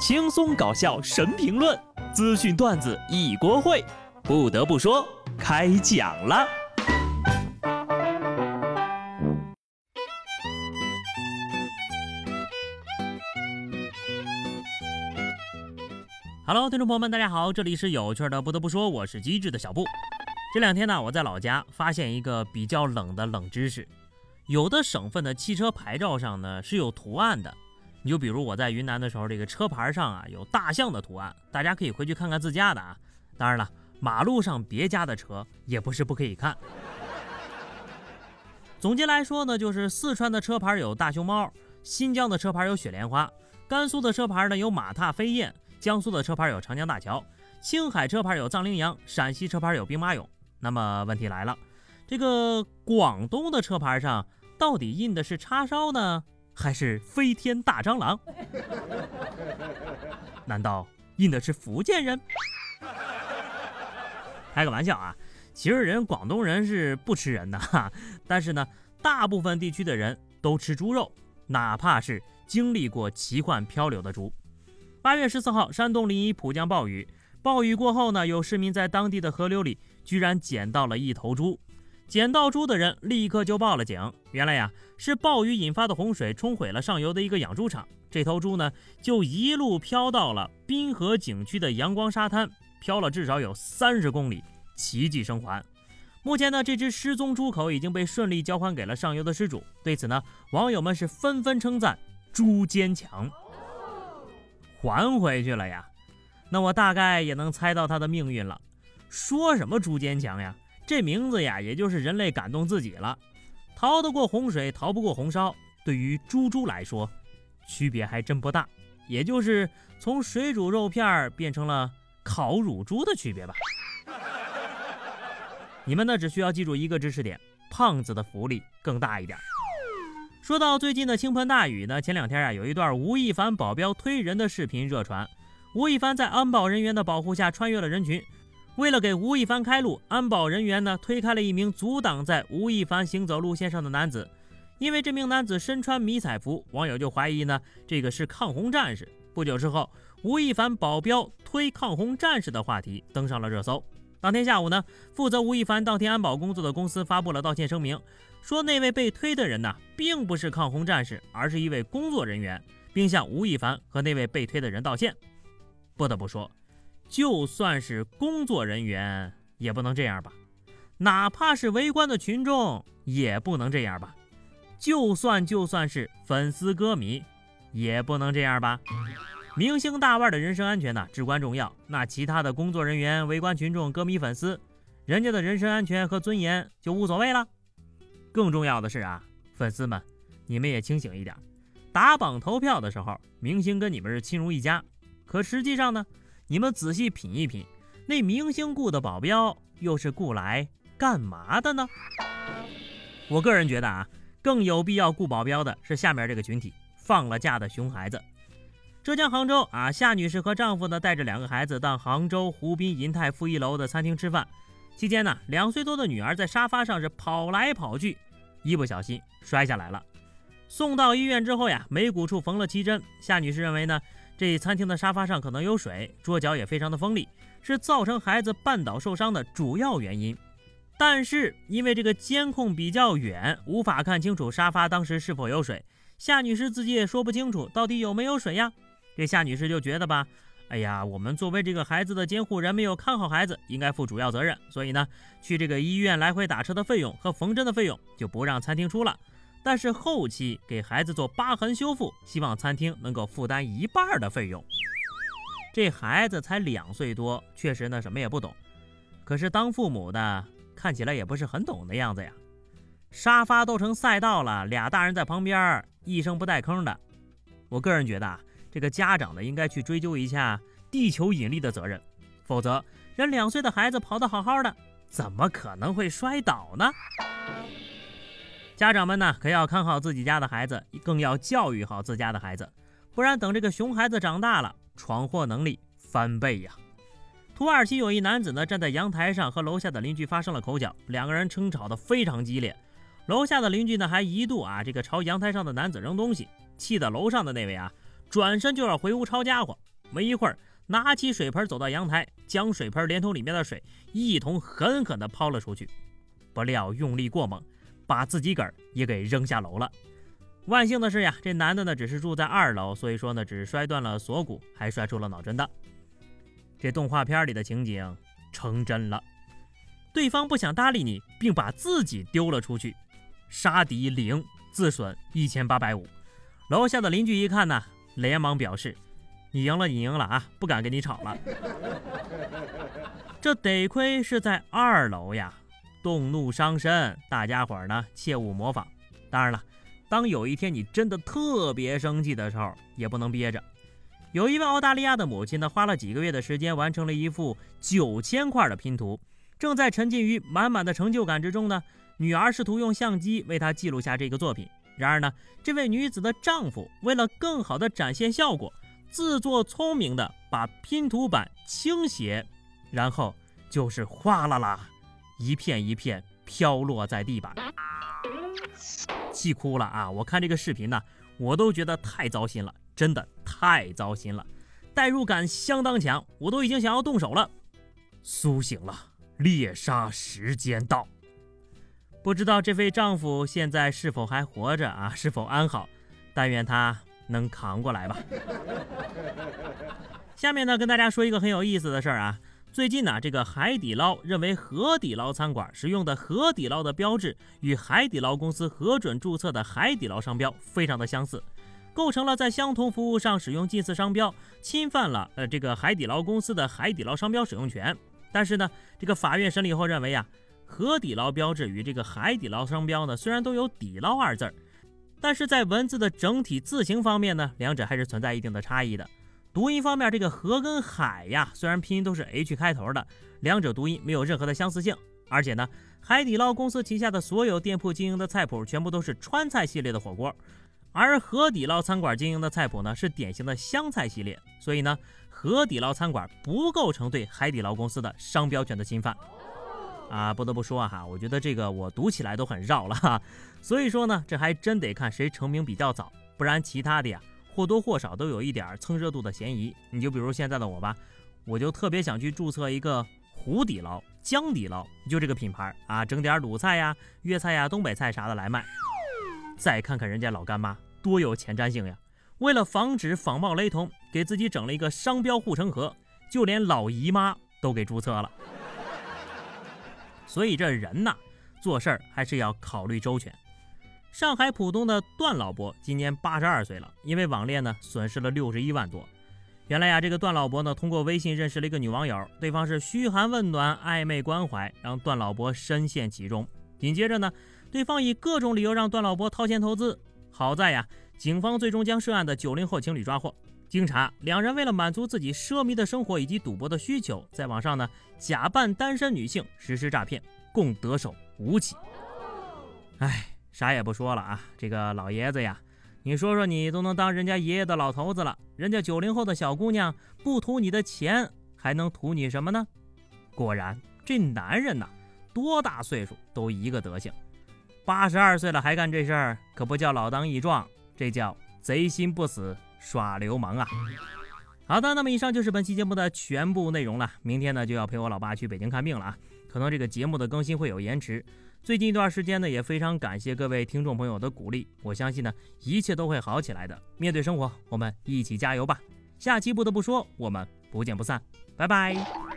轻松搞笑神评论，资讯段子一锅烩。不得不说，开讲了。Hello，听众朋友们，大家好，这里是有趣的。不得不说，我是机智的小布。这两天呢，我在老家发现一个比较冷的冷知识：有的省份的汽车牌照上呢是有图案的。你就比如我在云南的时候，这个车牌上啊有大象的图案，大家可以回去看看自家的啊。当然了，马路上别家的车也不是不可以看。总结来说呢，就是四川的车牌有大熊猫，新疆的车牌有雪莲花，甘肃的车牌呢有马踏飞燕，江苏的车牌有长江大桥，青海车牌有藏羚羊，陕西车牌有兵马俑。那么问题来了，这个广东的车牌上到底印的是叉烧呢？还是飞天大蟑螂？难道印的是福建人？开个玩笑啊！其实人广东人是不吃人的哈，但是呢，大部分地区的人都吃猪肉，哪怕是经历过奇幻漂流的猪。八月十四号，山东临沂普降暴雨，暴雨过后呢，有市民在当地的河流里居然捡到了一头猪。捡到猪的人立刻就报了警。原来呀，是暴雨引发的洪水冲毁了上游的一个养猪场。这头猪呢，就一路飘到了滨河景区的阳光沙滩，飘了至少有三十公里，奇迹生还。目前呢，这只失踪猪口已经被顺利交还给了上游的失主。对此呢，网友们是纷纷称赞猪坚强，还回去了呀。那我大概也能猜到它的命运了。说什么猪坚强呀？这名字呀，也就是人类感动自己了。逃得过洪水，逃不过红烧。对于猪猪来说，区别还真不大，也就是从水煮肉片变成了烤乳猪的区别吧。你们呢，只需要记住一个知识点：胖子的福利更大一点。说到最近的倾盆大雨呢，前两天啊，有一段吴亦凡保镖推人的视频热传。吴亦凡在安保人员的保护下穿越了人群。为了给吴亦凡开路，安保人员呢推开了一名阻挡在吴亦凡行走路线上的男子。因为这名男子身穿迷彩服，网友就怀疑呢这个是抗洪战士。不久之后，吴亦凡保镖推抗洪战士的话题登上了热搜。当天下午呢，负责吴亦凡当天安保工作的公司发布了道歉声明，说那位被推的人呢并不是抗洪战士，而是一位工作人员，并向吴亦凡和那位被推的人道歉。不得不说。就算是工作人员也不能这样吧，哪怕是围观的群众也不能这样吧，就算就算是粉丝歌迷也不能这样吧。明星大腕的人身安全呢至关重要，那其他的工作人员、围观群众、歌迷、粉丝，人家的人身安全和尊严就无所谓了。更重要的是啊，粉丝们，你们也清醒一点，打榜投票的时候，明星跟你们是亲如一家，可实际上呢？你们仔细品一品，那明星雇的保镖又是雇来干嘛的呢？我个人觉得啊，更有必要雇保镖的是下面这个群体——放了假的熊孩子。浙江杭州啊，夏女士和丈夫呢带着两个孩子到杭州湖滨银泰负一楼的餐厅吃饭，期间呢，两岁多的女儿在沙发上是跑来跑去，一不小心摔下来了。送到医院之后呀，眉骨处缝了七针。夏女士认为呢。这餐厅的沙发上可能有水，桌角也非常的锋利，是造成孩子绊倒受伤的主要原因。但是因为这个监控比较远，无法看清楚沙发当时是否有水。夏女士自己也说不清楚到底有没有水呀。这夏女士就觉得吧，哎呀，我们作为这个孩子的监护人，没有看好孩子，应该负主要责任。所以呢，去这个医院来回打车的费用和缝针的费用就不让餐厅出了。但是后期给孩子做疤痕修复，希望餐厅能够负担一半的费用。这孩子才两岁多，确实呢什么也不懂。可是当父母的看起来也不是很懂的样子呀。沙发都成赛道了，俩大人在旁边一声不带吭的。我个人觉得啊，这个家长呢应该去追究一下地球引力的责任，否则人两岁的孩子跑得好好的，怎么可能会摔倒呢？家长们呢，可要看好自己家的孩子，更要教育好自家的孩子，不然等这个熊孩子长大了，闯祸能力翻倍呀。土耳其有一男子呢，站在阳台上和楼下的邻居发生了口角，两个人争吵的非常激烈。楼下的邻居呢，还一度啊，这个朝阳台上的男子扔东西，气得楼上的那位啊，转身就要回屋抄家伙。没一会儿，拿起水盆走到阳台，将水盆连同里面的水一同狠狠地抛了出去。不料用力过猛，把自己个儿也给扔下楼了。万幸的是呀，这男的呢只是住在二楼，所以说呢只摔断了锁骨，还摔出了脑震荡。这动画片里的情景成真了，对方不想搭理你，并把自己丢了出去，杀敌零，自损一千八百五。楼下的邻居一看呢，连忙表示：“你赢了，你赢了啊，不敢跟你吵了。”这得亏是在二楼呀，动怒伤身，大家伙儿呢切勿模仿。当然了。当有一天你真的特别生气的时候，也不能憋着。有一位澳大利亚的母亲呢，花了几个月的时间完成了一幅九千块的拼图，正在沉浸于满满的成就感之中呢。女儿试图用相机为她记录下这个作品，然而呢，这位女子的丈夫为了更好的展现效果，自作聪明的把拼图板倾斜，然后就是哗啦啦，一片一片飘落在地板。气哭了啊！我看这个视频呢，我都觉得太糟心了，真的太糟心了，代入感相当强，我都已经想要动手了。苏醒了，猎杀时间到。不知道这位丈夫现在是否还活着啊？是否安好？但愿他能扛过来吧。下面呢，跟大家说一个很有意思的事儿啊。最近呢，这个海底捞认为河底捞餐馆使用的河底捞的标志与海底捞公司核准注册的海底捞商标非常的相似，构成了在相同服务上使用近似商标，侵犯了呃这个海底捞公司的海底捞商标使用权。但是呢，这个法院审理后认为啊，河底捞标志与这个海底捞商标呢，虽然都有底捞二字儿，但是在文字的整体字形方面呢，两者还是存在一定的差异的。读音方面，这个河跟海呀，虽然拼音都是 H 开头的，两者读音没有任何的相似性。而且呢，海底捞公司旗下的所有店铺经营的菜谱全部都是川菜系列的火锅，而河底捞餐馆经营的菜谱呢是典型的湘菜系列。所以呢，河底捞餐馆不构成对海底捞公司的商标权的侵犯。啊，不得不说哈，我觉得这个我读起来都很绕了哈。所以说呢，这还真得看谁成名比较早，不然其他的呀。或多或少都有一点蹭热度的嫌疑。你就比如现在的我吧，我就特别想去注册一个湖底捞、江底捞，就这个品牌啊，整点鲁菜呀、粤菜呀、东北菜啥的来卖。再看看人家老干妈，多有前瞻性呀！为了防止仿冒雷同，给自己整了一个商标护城河，就连老姨妈都给注册了。所以这人呐，做事儿还是要考虑周全。上海浦东的段老伯今年八十二岁了，因为网恋呢损失了六十一万多。原来呀，这个段老伯呢通过微信认识了一个女网友，对方是嘘寒问暖、暧昧关怀，让段老伯深陷其中。紧接着呢，对方以各种理由让段老伯掏钱投资。好在呀，警方最终将涉案的九零后情侣抓获。经查，两人为了满足自己奢靡的生活以及赌博的需求，在网上呢假扮单身女性实施诈骗，共得手五起。唉。啥也不说了啊，这个老爷子呀，你说说你都能当人家爷爷的老头子了，人家九零后的小姑娘不图你的钱，还能图你什么呢？果然，这男人呐，多大岁数都一个德行，八十二岁了还干这事儿，可不叫老当益壮，这叫贼心不死耍流氓啊！好的，那么以上就是本期节目的全部内容了。明天呢就要陪我老爸去北京看病了啊，可能这个节目的更新会有延迟。最近一段时间呢，也非常感谢各位听众朋友的鼓励，我相信呢，一切都会好起来的。面对生活，我们一起加油吧！下期不得不说，我们不见不散，拜拜。